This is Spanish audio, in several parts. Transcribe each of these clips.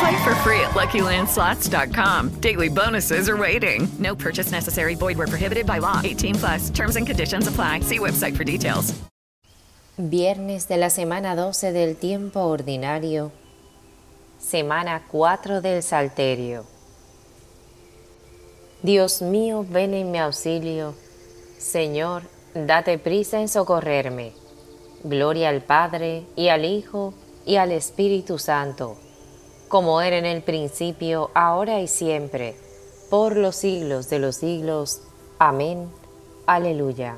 Play for free at LuckyLandSlots.com. Daily bonuses are waiting. No purchase necessary. Void were prohibited by law. 18 plus. Terms and conditions apply. See website for details. Viernes de la semana 12 del tiempo ordinario. Semana 4 del Salterio. Dios mío, ven en mi auxilio. Señor, date prisa en socorrerme. Gloria al Padre, y al Hijo, y al Espíritu Santo, como era en el principio, ahora y siempre, por los siglos de los siglos. Amén. Aleluya.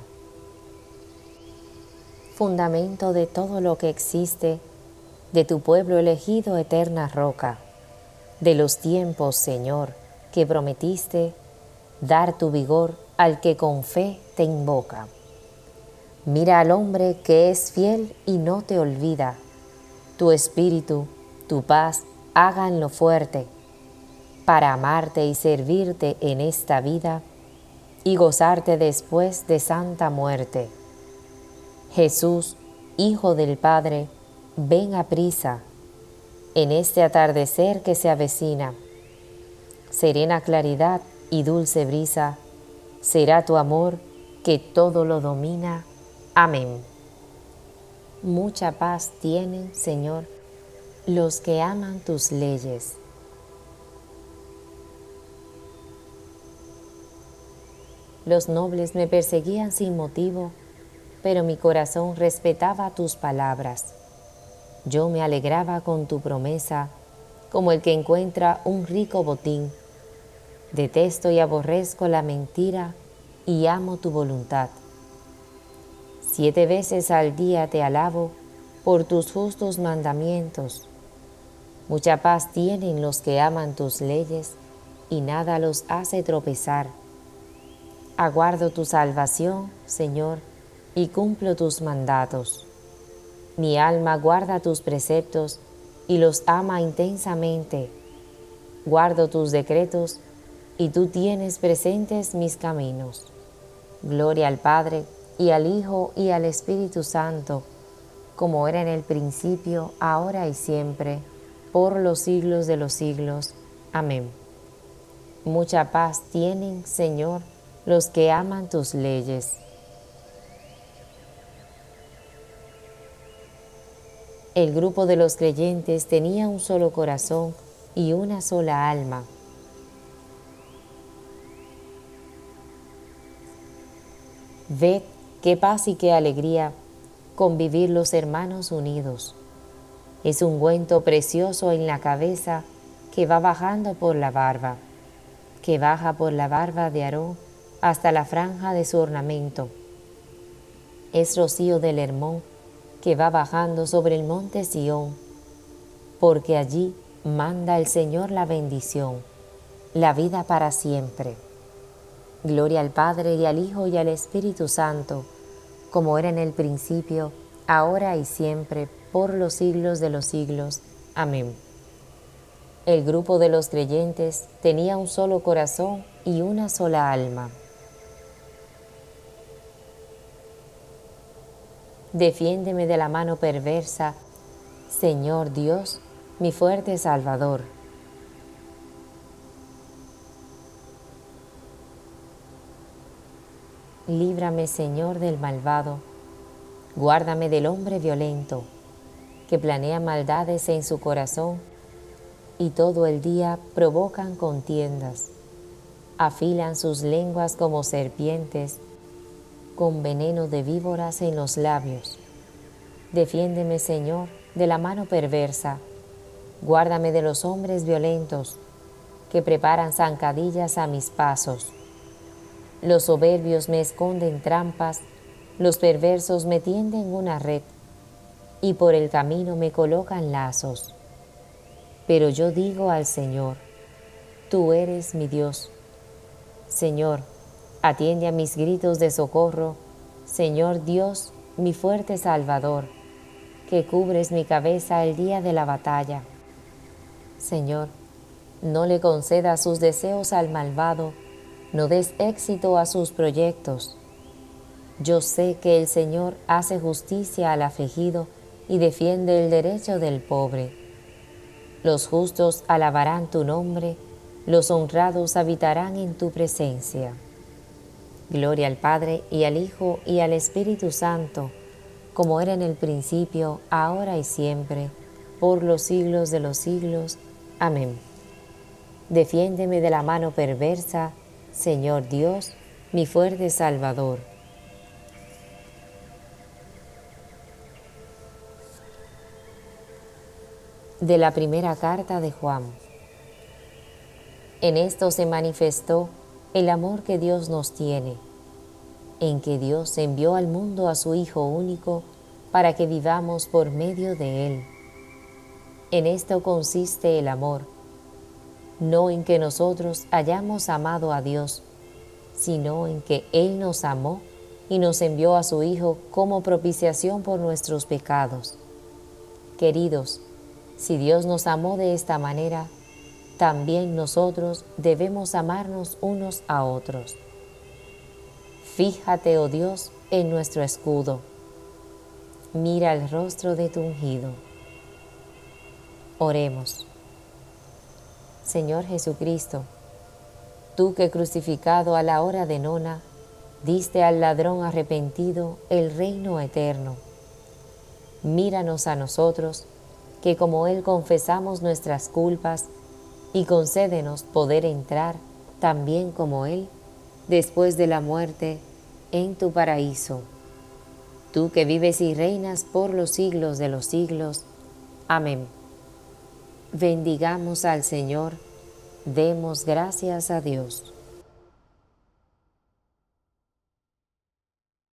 Fundamento de todo lo que existe, de tu pueblo elegido eterna roca, de los tiempos, Señor, que prometiste dar tu vigor al que con fe te invoca. Mira al hombre que es fiel y no te olvida. Tu espíritu, tu paz, háganlo fuerte para amarte y servirte en esta vida y gozarte después de santa muerte. Jesús, Hijo del Padre, ven a prisa en este atardecer que se avecina. Serena claridad y dulce brisa será tu amor que todo lo domina. Amén. Mucha paz tienen, Señor, los que aman tus leyes. Los nobles me perseguían sin motivo, pero mi corazón respetaba tus palabras. Yo me alegraba con tu promesa, como el que encuentra un rico botín. Detesto y aborrezco la mentira y amo tu voluntad. Siete veces al día te alabo por tus justos mandamientos. Mucha paz tienen los que aman tus leyes y nada los hace tropezar. Aguardo tu salvación, Señor, y cumplo tus mandatos. Mi alma guarda tus preceptos y los ama intensamente. Guardo tus decretos y tú tienes presentes mis caminos. Gloria al Padre, y al Hijo y al Espíritu Santo, como era en el principio, ahora y siempre, por los siglos de los siglos. Amén. Mucha paz tienen, Señor, los que aman tus leyes. El grupo de los creyentes tenía un solo corazón y una sola alma. Ved Qué paz y qué alegría convivir los hermanos unidos. Es un ungüento precioso en la cabeza que va bajando por la barba, que baja por la barba de Aarón hasta la franja de su ornamento. Es rocío del Hermón que va bajando sobre el monte Sión, porque allí manda el Señor la bendición, la vida para siempre. Gloria al Padre y al Hijo y al Espíritu Santo como era en el principio, ahora y siempre, por los siglos de los siglos. Amén. El grupo de los creyentes tenía un solo corazón y una sola alma. Defiéndeme de la mano perversa, Señor Dios, mi fuerte Salvador. Líbrame, Señor, del malvado. Guárdame del hombre violento, que planea maldades en su corazón y todo el día provocan contiendas. Afilan sus lenguas como serpientes, con veneno de víboras en los labios. Defiéndeme, Señor, de la mano perversa. Guárdame de los hombres violentos que preparan zancadillas a mis pasos. Los soberbios me esconden trampas, los perversos me tienden una red y por el camino me colocan lazos. Pero yo digo al Señor, tú eres mi Dios. Señor, atiende a mis gritos de socorro, Señor Dios, mi fuerte Salvador, que cubres mi cabeza el día de la batalla. Señor, no le concedas sus deseos al malvado, no des éxito a sus proyectos. Yo sé que el Señor hace justicia al afligido y defiende el derecho del pobre. Los justos alabarán tu nombre, los honrados habitarán en tu presencia. Gloria al Padre y al Hijo y al Espíritu Santo, como era en el principio, ahora y siempre, por los siglos de los siglos. Amén. Defiéndeme de la mano perversa, Señor Dios, mi fuerte Salvador. De la primera carta de Juan. En esto se manifestó el amor que Dios nos tiene, en que Dios envió al mundo a su Hijo único para que vivamos por medio de Él. En esto consiste el amor no en que nosotros hayamos amado a Dios, sino en que Él nos amó y nos envió a su Hijo como propiciación por nuestros pecados. Queridos, si Dios nos amó de esta manera, también nosotros debemos amarnos unos a otros. Fíjate, oh Dios, en nuestro escudo. Mira el rostro de tu ungido. Oremos. Señor Jesucristo, tú que crucificado a la hora de nona, diste al ladrón arrepentido el reino eterno. Míranos a nosotros, que como Él confesamos nuestras culpas, y concédenos poder entrar, también como Él, después de la muerte, en tu paraíso. Tú que vives y reinas por los siglos de los siglos. Amén. Bendigamos al Señor, demos gracias a Dios.